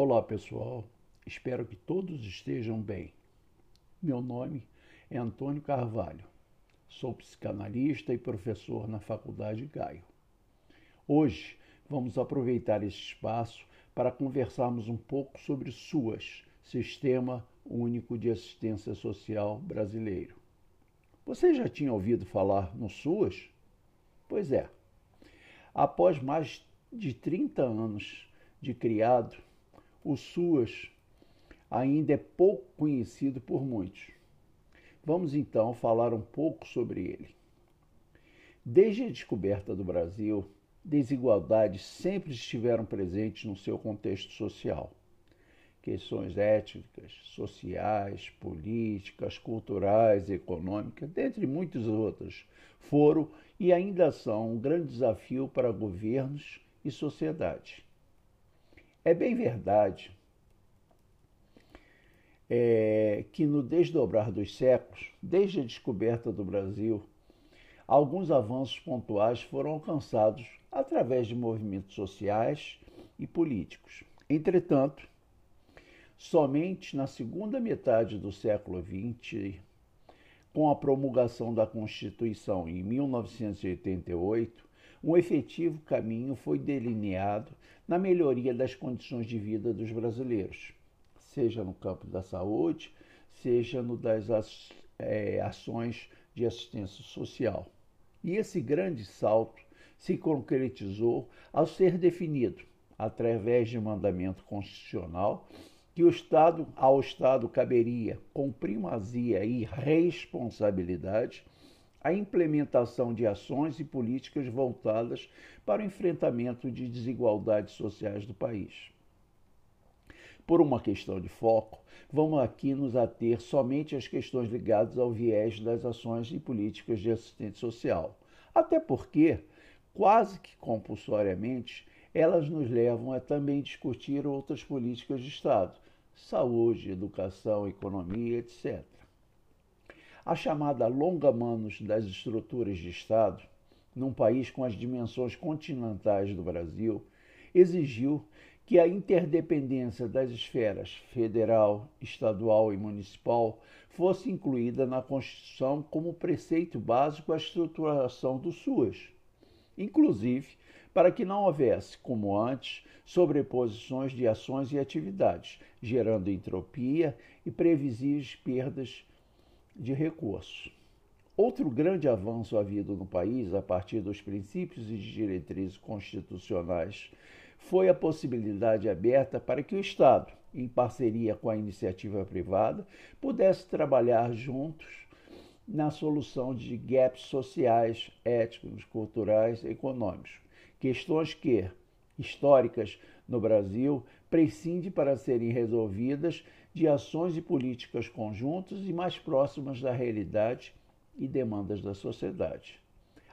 Olá pessoal, espero que todos estejam bem. Meu nome é Antônio Carvalho, sou psicanalista e professor na Faculdade Gaio. Hoje vamos aproveitar esse espaço para conversarmos um pouco sobre SUAS, Sistema Único de Assistência Social Brasileiro. Você já tinha ouvido falar no SUAS? Pois é. Após mais de 30 anos de criado, o SUAS ainda é pouco conhecido por muitos. Vamos então falar um pouco sobre ele. Desde a descoberta do Brasil, desigualdades sempre estiveram presentes no seu contexto social. Questões étnicas, sociais, políticas, culturais, econômicas, dentre muitas outras, foram e ainda são um grande desafio para governos e sociedade. É bem verdade é, que no desdobrar dos séculos, desde a descoberta do Brasil, alguns avanços pontuais foram alcançados através de movimentos sociais e políticos. Entretanto, somente na segunda metade do século XX, com a promulgação da Constituição em 1988, um efetivo caminho foi delineado na melhoria das condições de vida dos brasileiros, seja no campo da saúde, seja no das é, ações de assistência social. E esse grande salto se concretizou ao ser definido, através de mandamento constitucional, que o Estado, ao Estado caberia, com primazia e responsabilidade, a implementação de ações e políticas voltadas para o enfrentamento de desigualdades sociais do país. Por uma questão de foco, vamos aqui nos ater somente às questões ligadas ao viés das ações e políticas de assistente social. Até porque, quase que compulsoriamente, elas nos levam a também discutir outras políticas de Estado, saúde, educação, economia, etc. A chamada longa manos das estruturas de Estado, num país com as dimensões continentais do Brasil, exigiu que a interdependência das esferas federal, estadual e municipal fosse incluída na Constituição como preceito básico à estruturação do SUAS, inclusive para que não houvesse, como antes, sobreposições de ações e atividades, gerando entropia e previsíveis perdas de recursos. Outro grande avanço havido no país, a partir dos princípios e diretrizes constitucionais, foi a possibilidade aberta para que o Estado, em parceria com a iniciativa privada, pudesse trabalhar juntos na solução de gaps sociais, étnicos, culturais econômicos, questões que, históricas no Brasil, prescindem para serem resolvidas de ações e políticas conjuntas e mais próximas da realidade e demandas da sociedade.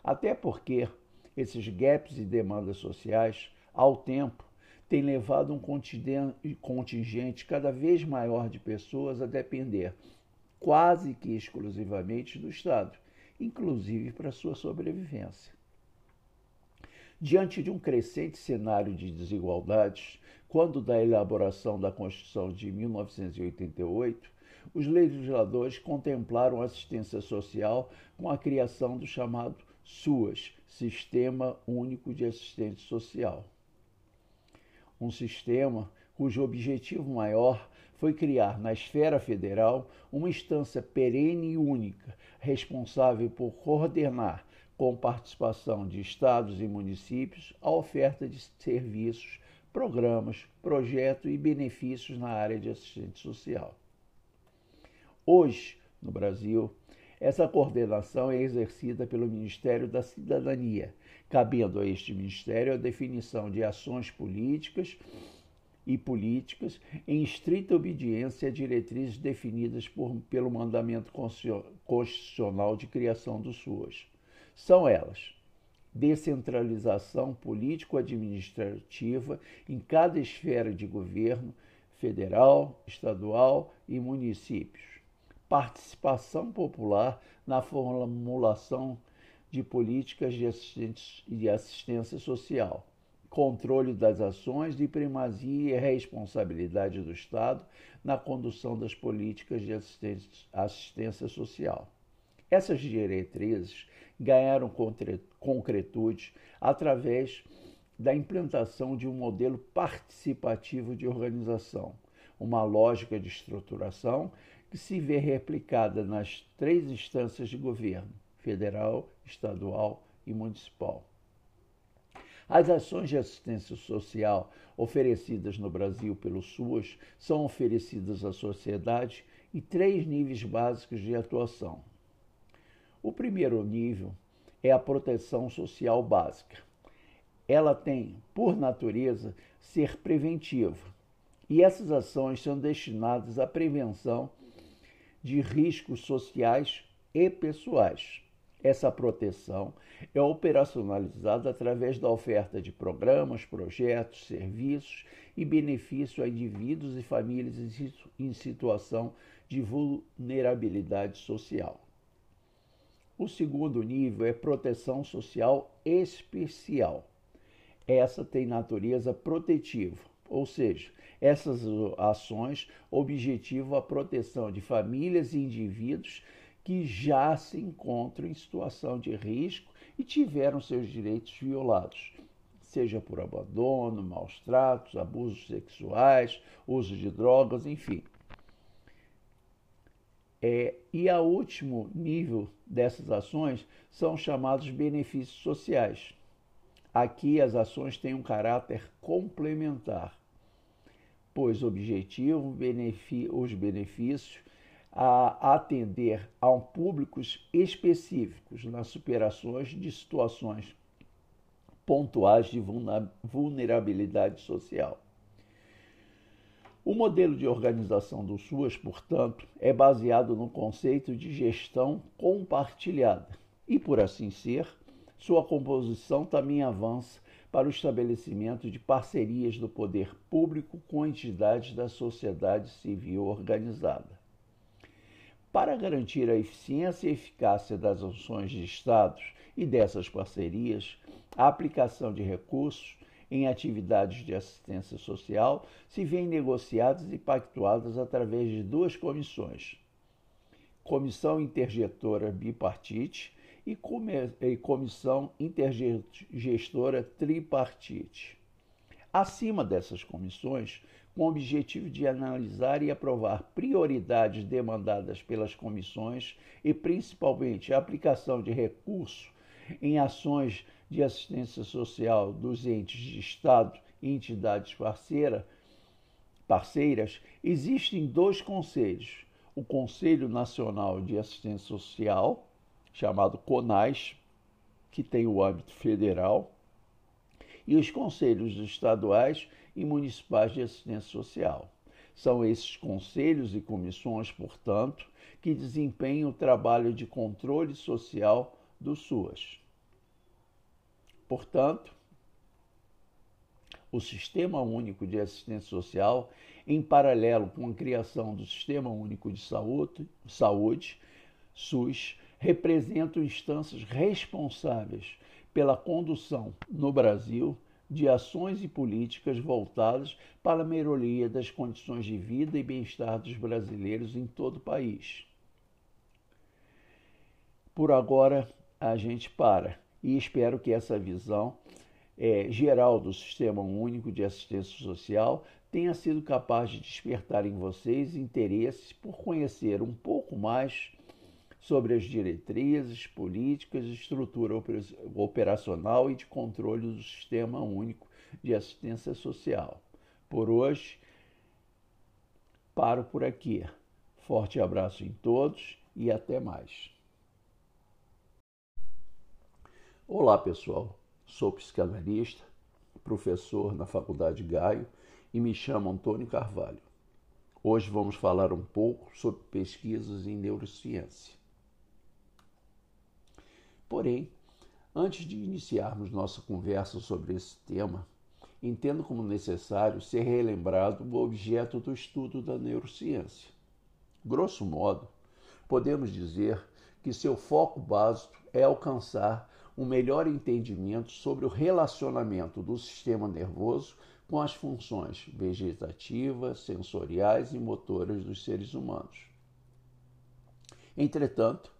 Até porque esses gaps e demandas sociais, ao tempo, têm levado um contingente cada vez maior de pessoas a depender quase que exclusivamente do Estado, inclusive para sua sobrevivência. Diante de um crescente cenário de desigualdades, quando da elaboração da Constituição de 1988, os legisladores contemplaram a assistência social com a criação do chamado SUAS, Sistema Único de Assistência Social. Um sistema cujo objetivo maior foi criar na esfera federal uma instância perene e única, responsável por coordenar com participação de estados e municípios, a oferta de serviços, programas, projetos e benefícios na área de assistência social. Hoje, no Brasil, essa coordenação é exercida pelo Ministério da Cidadania, cabendo a este ministério a definição de ações políticas e políticas em estrita obediência a diretrizes definidas por, pelo mandamento constitucional de criação do SUAS. São elas: descentralização político-administrativa em cada esfera de governo, federal, estadual e municípios. Participação popular na formulação de políticas de assistência, de social. controle das ações e primazia e responsabilidade do Estado na condução das políticas de assistência social. Essas diretrizes ganharam concretude através da implantação de um modelo participativo de organização, uma lógica de estruturação que se vê replicada nas três instâncias de governo: federal, estadual e municipal. As ações de assistência social oferecidas no Brasil pelo SUAS são oferecidas à sociedade em três níveis básicos de atuação. O primeiro nível é a proteção social básica. Ela tem, por natureza, ser preventiva, e essas ações são destinadas à prevenção de riscos sociais e pessoais. Essa proteção é operacionalizada através da oferta de programas, projetos, serviços e benefícios a indivíduos e famílias em situação de vulnerabilidade social. O segundo nível é proteção social especial. Essa tem natureza protetiva, ou seja, essas ações objetivam a proteção de famílias e indivíduos que já se encontram em situação de risco e tiveram seus direitos violados, seja por abandono, maus tratos, abusos sexuais, uso de drogas, enfim. É, e o último nível dessas ações são chamados benefícios sociais. Aqui as ações têm um caráter complementar, pois objetivam os benefícios a atender a um públicos específicos nas superações de situações pontuais de vulnerabilidade social. O modelo de organização do SUAS, portanto, é baseado no conceito de gestão compartilhada e, por assim ser, sua composição também avança para o estabelecimento de parcerias do poder público com entidades da sociedade civil organizada. Para garantir a eficiência e eficácia das ações de Estados e dessas parcerias, a aplicação de recursos em atividades de assistência social se vêem negociadas e pactuadas através de duas comissões: Comissão Intergestora Bipartite e Comissão Intergestora Tripartite. Acima dessas comissões, com o objetivo de analisar e aprovar prioridades demandadas pelas comissões e, principalmente, a aplicação de recursos em ações de assistência social dos entes de Estado e entidades parceira, parceiras, existem dois conselhos: o Conselho Nacional de Assistência Social, chamado CONAS, que tem o âmbito federal, e os conselhos estaduais e municipais de assistência social. São esses conselhos e comissões, portanto, que desempenham o trabalho de controle social do SUAS. Portanto, o Sistema Único de Assistência Social, em paralelo com a criação do Sistema Único de Saúde, saúde SUS, representam instâncias responsáveis pela condução no Brasil de ações e políticas voltadas para a melhoria das condições de vida e bem-estar dos brasileiros em todo o país. Por agora, a gente para e espero que essa visão é, geral do Sistema Único de Assistência Social tenha sido capaz de despertar em vocês interesse por conhecer um pouco mais sobre as diretrizes, políticas, estrutura operacional e de controle do Sistema Único de Assistência Social. Por hoje, paro por aqui. Forte abraço em todos e até mais. Olá, pessoal. Sou psicanalista, professor na Faculdade Gaio e me chamo Antônio Carvalho. Hoje vamos falar um pouco sobre pesquisas em neurociência. Porém, antes de iniciarmos nossa conversa sobre esse tema, entendo como necessário ser relembrado o objeto do estudo da neurociência. Grosso modo, podemos dizer que seu foco básico é alcançar um melhor entendimento sobre o relacionamento do sistema nervoso com as funções vegetativas, sensoriais e motoras dos seres humanos. Entretanto,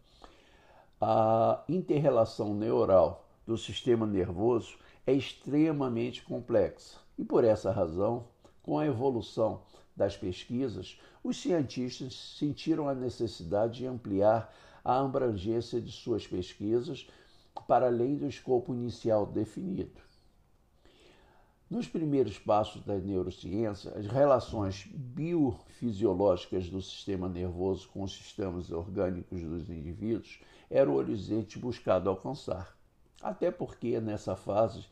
a interrelação neural do sistema nervoso é extremamente complexa e, por essa razão, com a evolução das pesquisas, os cientistas sentiram a necessidade de ampliar a abrangência de suas pesquisas para além do escopo inicial definido. Nos primeiros passos da neurociência, as relações biofisiológicas do sistema nervoso com os sistemas orgânicos dos indivíduos era o horizonte buscado alcançar. Até porque, nessa fase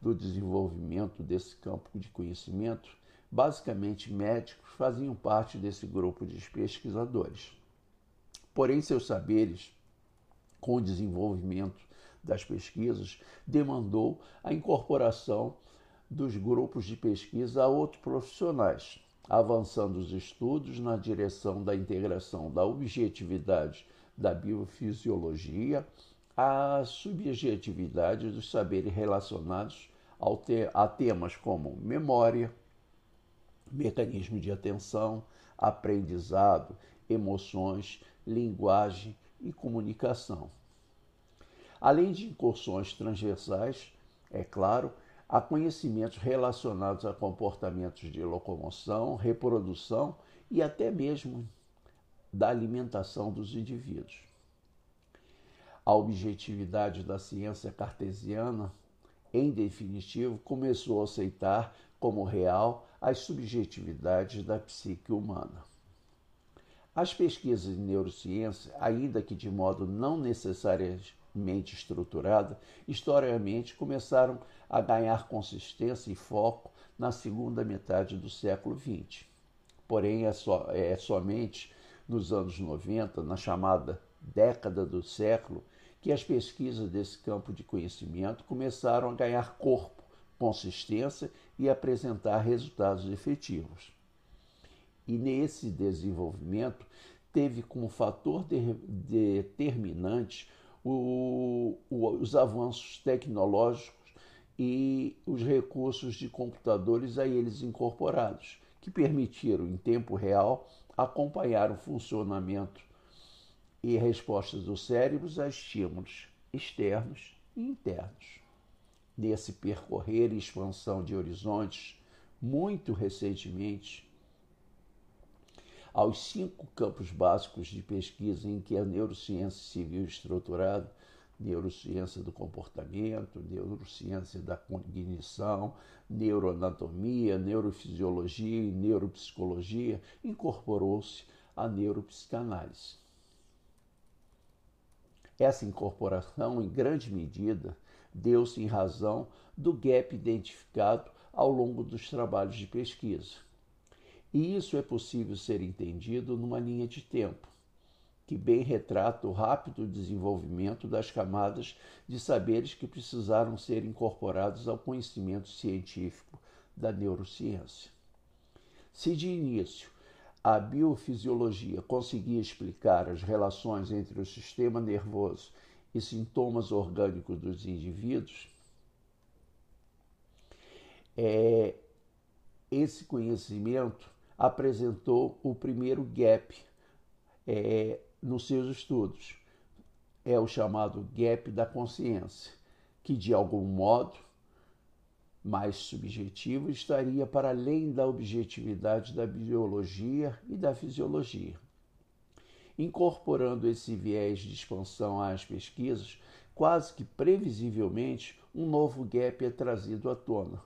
do desenvolvimento desse campo de conhecimento, basicamente médicos faziam parte desse grupo de pesquisadores. Porém, seus saberes, com o desenvolvimento das pesquisas, demandou a incorporação dos grupos de pesquisa a outros profissionais, avançando os estudos na direção da integração da objetividade da biofisiologia à subjetividade dos saberes relacionados a temas como memória, mecanismo de atenção, aprendizado, emoções, linguagem e comunicação. Além de incursões transversais, é claro, há conhecimentos relacionados a comportamentos de locomoção, reprodução e até mesmo da alimentação dos indivíduos. A objetividade da ciência cartesiana, em definitivo, começou a aceitar como real as subjetividades da psique humana. As pesquisas em neurociência, ainda que de modo não necessariamente mente estruturada, historicamente começaram a ganhar consistência e foco na segunda metade do século XX. Porém, é, só, é somente nos anos 90, na chamada década do século, que as pesquisas desse campo de conhecimento começaram a ganhar corpo, consistência e apresentar resultados efetivos. E nesse desenvolvimento teve como fator de, determinante o, o, os avanços tecnológicos e os recursos de computadores a eles incorporados, que permitiram, em tempo real, acompanhar o funcionamento e respostas dos cérebros a estímulos externos e internos. Nesse percorrer e expansão de horizontes, muito recentemente, aos cinco campos básicos de pesquisa em que a neurociência viu estruturada neurociência do comportamento, neurociência da cognição, neuroanatomia, neurofisiologia e neuropsicologia, incorporou-se a neuropsicanálise. Essa incorporação, em grande medida, deu-se em razão do gap identificado ao longo dos trabalhos de pesquisa e isso é possível ser entendido numa linha de tempo, que bem retrata o rápido desenvolvimento das camadas de saberes que precisaram ser incorporados ao conhecimento científico da neurociência. Se de início a biofisiologia conseguia explicar as relações entre o sistema nervoso e sintomas orgânicos dos indivíduos, é, esse conhecimento apresentou o primeiro gap é, nos seus estudos. É o chamado gap da consciência, que de algum modo mais subjetivo estaria para além da objetividade da biologia e da fisiologia. Incorporando esse viés de expansão às pesquisas, quase que previsivelmente, um novo gap é trazido à tona,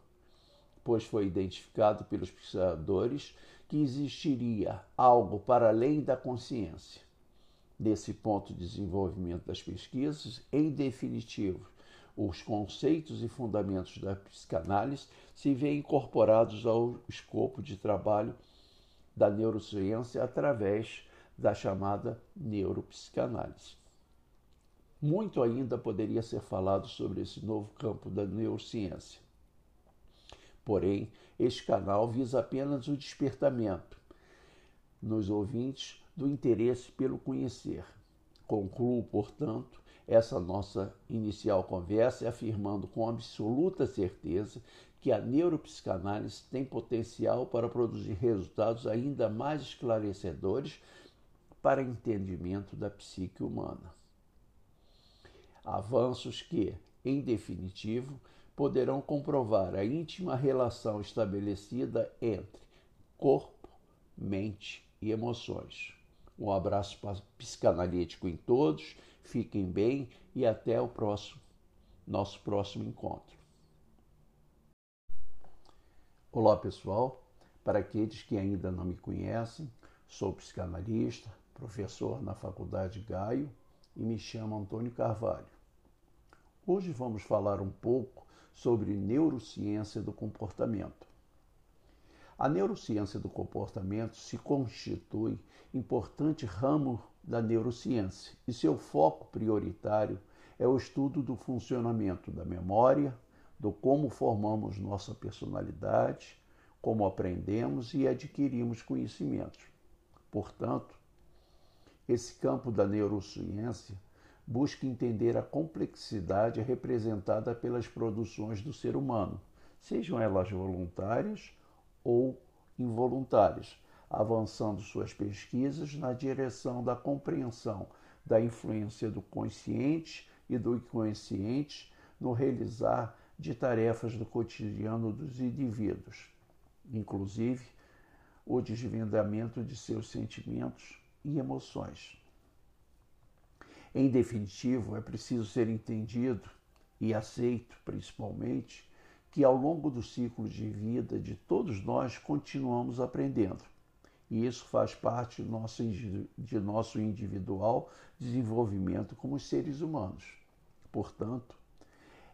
pois foi identificado pelos pesquisadores que existiria algo para além da consciência. Nesse ponto de desenvolvimento das pesquisas, em definitivo, os conceitos e fundamentos da psicanálise se veem incorporados ao escopo de trabalho da neurociência através da chamada neuropsicanálise. Muito ainda poderia ser falado sobre esse novo campo da neurociência. Porém, este canal visa apenas o despertamento nos ouvintes do interesse pelo conhecer. Concluo, portanto, essa nossa inicial conversa afirmando com absoluta certeza que a neuropsicanálise tem potencial para produzir resultados ainda mais esclarecedores para entendimento da psique humana. Avanços que, em definitivo, poderão comprovar a íntima relação estabelecida entre corpo, mente e emoções. Um abraço psicanalítico em todos, fiquem bem e até o próximo, nosso próximo encontro. Olá pessoal, para aqueles que ainda não me conhecem, sou psicanalista, professor na Faculdade Gaio e me chamo Antônio Carvalho. Hoje vamos falar um pouco sobre neurociência do comportamento. A neurociência do comportamento se constitui importante ramo da neurociência e seu foco prioritário é o estudo do funcionamento da memória, do como formamos nossa personalidade, como aprendemos e adquirimos conhecimentos. Portanto, esse campo da neurociência busca entender a complexidade representada pelas produções do ser humano, sejam elas voluntárias ou involuntárias, avançando suas pesquisas na direção da compreensão da influência do consciente e do inconsciente no realizar de tarefas do cotidiano dos indivíduos, inclusive o desvendamento de seus sentimentos e emoções. Em definitivo, é preciso ser entendido e aceito, principalmente, que ao longo do ciclo de vida de todos nós continuamos aprendendo. E isso faz parte de nosso, individual desenvolvimento como seres humanos. Portanto,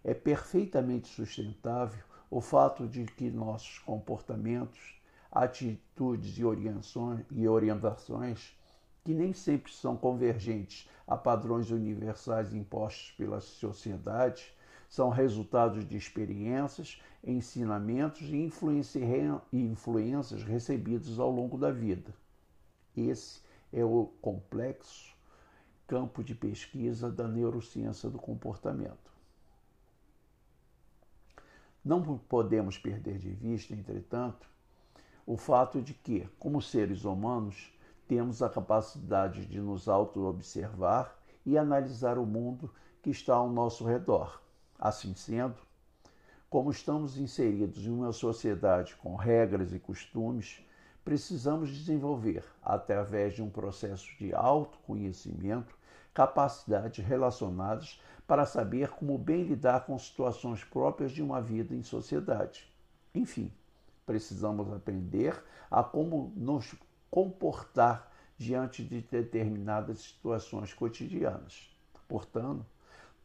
é perfeitamente sustentável o fato de que nossos comportamentos, atitudes e orientações que nem sempre são convergentes a padrões universais impostos pela sociedade, são resultados de experiências, ensinamentos e influências recebidas ao longo da vida. Esse é o complexo campo de pesquisa da neurociência do comportamento. Não podemos perder de vista, entretanto, o fato de que, como seres humanos, temos a capacidade de nos auto-observar e analisar o mundo que está ao nosso redor. Assim sendo, como estamos inseridos em uma sociedade com regras e costumes, precisamos desenvolver, através de um processo de autoconhecimento, capacidades relacionadas para saber como bem lidar com situações próprias de uma vida em sociedade. Enfim, precisamos aprender a como nos comportar diante de determinadas situações cotidianas. Portanto,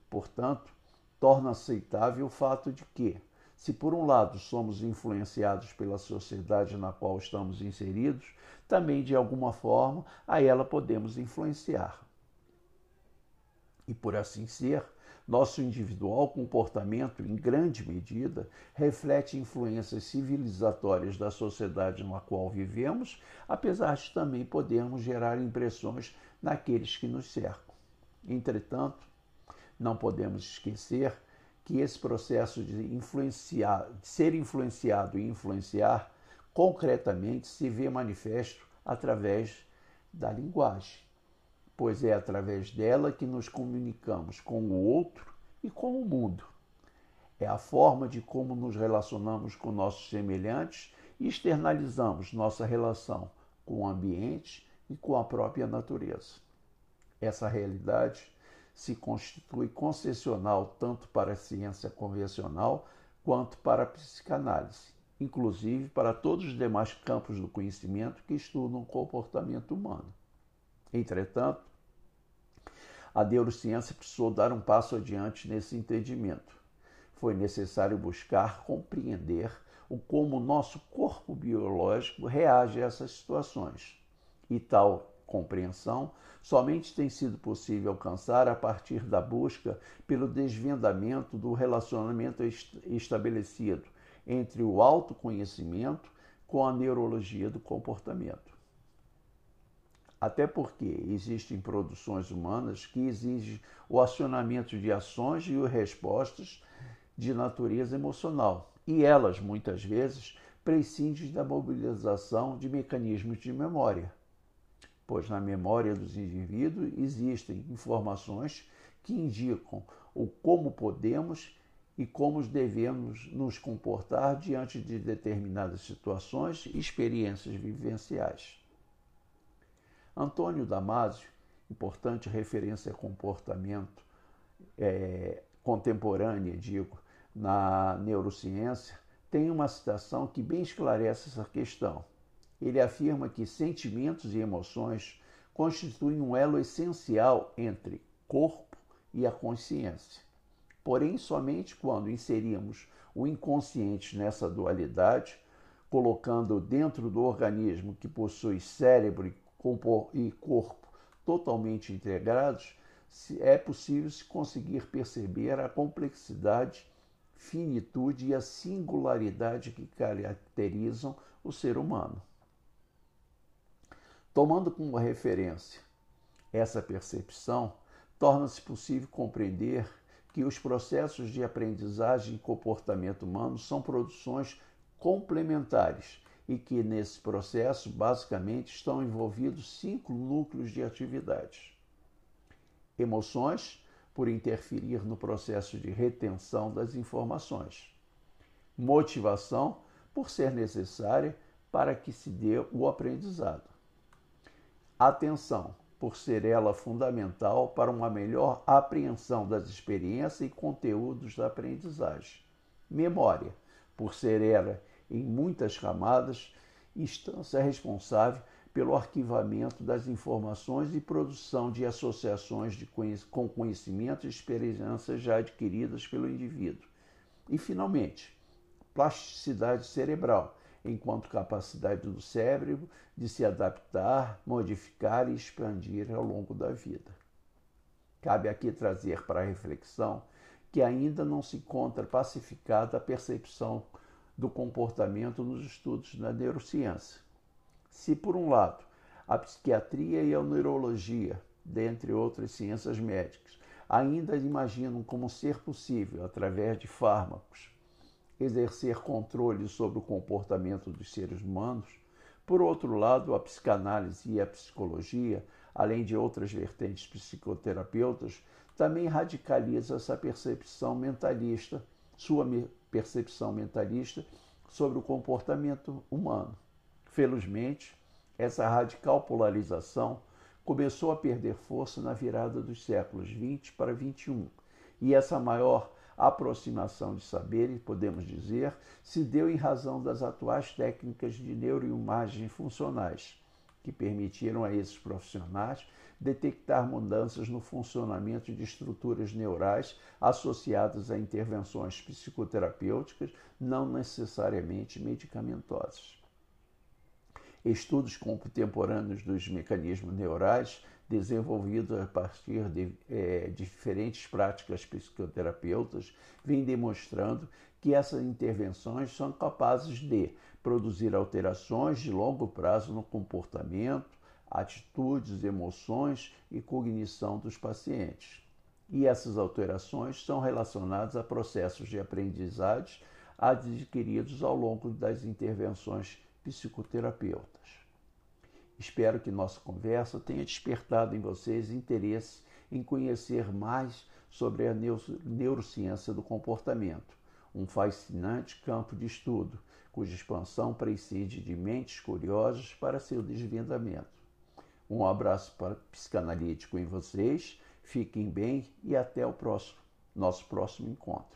portanto, torna aceitável o fato de que, se por um lado somos influenciados pela sociedade na qual estamos inseridos, também de alguma forma a ela podemos influenciar. E por assim ser, nosso individual comportamento, em grande medida, reflete influências civilizatórias da sociedade na qual vivemos, apesar de também podermos gerar impressões naqueles que nos cercam. Entretanto, não podemos esquecer que esse processo de, influenciar, de ser influenciado e influenciar concretamente se vê manifesto através da linguagem pois é através dela que nos comunicamos com o outro e com o mundo. É a forma de como nos relacionamos com nossos semelhantes e externalizamos nossa relação com o ambiente e com a própria natureza. Essa realidade se constitui concessional tanto para a ciência convencional quanto para a psicanálise, inclusive para todos os demais campos do conhecimento que estudam o comportamento humano. Entretanto, a neurociência precisou dar um passo adiante nesse entendimento. Foi necessário buscar compreender o como o nosso corpo biológico reage a essas situações. E tal compreensão somente tem sido possível alcançar a partir da busca pelo desvendamento do relacionamento estabelecido entre o autoconhecimento com a neurologia do comportamento. Até porque existem produções humanas que exigem o acionamento de ações e respostas de natureza emocional, e elas, muitas vezes, prescindem da mobilização de mecanismos de memória, pois na memória dos indivíduos existem informações que indicam o como podemos e como devemos nos comportar diante de determinadas situações e experiências vivenciais. Antônio Damasio, importante referência a comportamento é, contemporânea, digo, na neurociência, tem uma citação que bem esclarece essa questão. Ele afirma que sentimentos e emoções constituem um elo essencial entre corpo e a consciência. Porém, somente quando inserimos o inconsciente nessa dualidade, colocando dentro do organismo que possui cérebro e corpo totalmente integrados, é possível se conseguir perceber a complexidade, finitude e a singularidade que caracterizam o ser humano. Tomando como referência essa percepção, torna-se possível compreender que os processos de aprendizagem e comportamento humano são produções complementares e que nesse processo basicamente estão envolvidos cinco núcleos de atividades: emoções, por interferir no processo de retenção das informações, motivação, por ser necessária para que se dê o aprendizado, atenção, por ser ela fundamental para uma melhor apreensão das experiências e conteúdos da aprendizagem. Memória, por ser ela, em muitas camadas, instância responsável pelo arquivamento das informações e produção de associações de conhec com conhecimento e experiências já adquiridas pelo indivíduo. E, finalmente, plasticidade cerebral, enquanto capacidade do cérebro de se adaptar, modificar e expandir ao longo da vida. Cabe aqui trazer para reflexão que ainda não se encontra pacificada a percepção do comportamento nos estudos da neurociência. Se, por um lado, a psiquiatria e a neurologia, dentre outras ciências médicas, ainda imaginam como ser possível, através de fármacos, exercer controle sobre o comportamento dos seres humanos. Por outro lado, a psicanálise e a psicologia, além de outras vertentes psicoterapeutas, também radicaliza essa percepção mentalista, sua percepção mentalista sobre o comportamento humano. Felizmente, essa radical polarização começou a perder força na virada dos séculos 20 para 21, e essa maior aproximação de saberes, podemos dizer, se deu em razão das atuais técnicas de neuroimagens funcionais, que permitiram a esses profissionais detectar mudanças no funcionamento de estruturas neurais associadas a intervenções psicoterapêuticas, não necessariamente medicamentosas. Estudos contemporâneos dos mecanismos neurais desenvolvido a partir de é, diferentes práticas psicoterapeutas, vem demonstrando que essas intervenções são capazes de produzir alterações de longo prazo no comportamento, atitudes, emoções e cognição dos pacientes. E essas alterações são relacionadas a processos de aprendizagem adquiridos ao longo das intervenções psicoterapeutas. Espero que nossa conversa tenha despertado em vocês interesse em conhecer mais sobre a neurociência do comportamento, um fascinante campo de estudo, cuja expansão preside de mentes curiosas para seu desvendamento. Um abraço para psicanalítico em vocês, fiquem bem e até o próximo, nosso próximo encontro.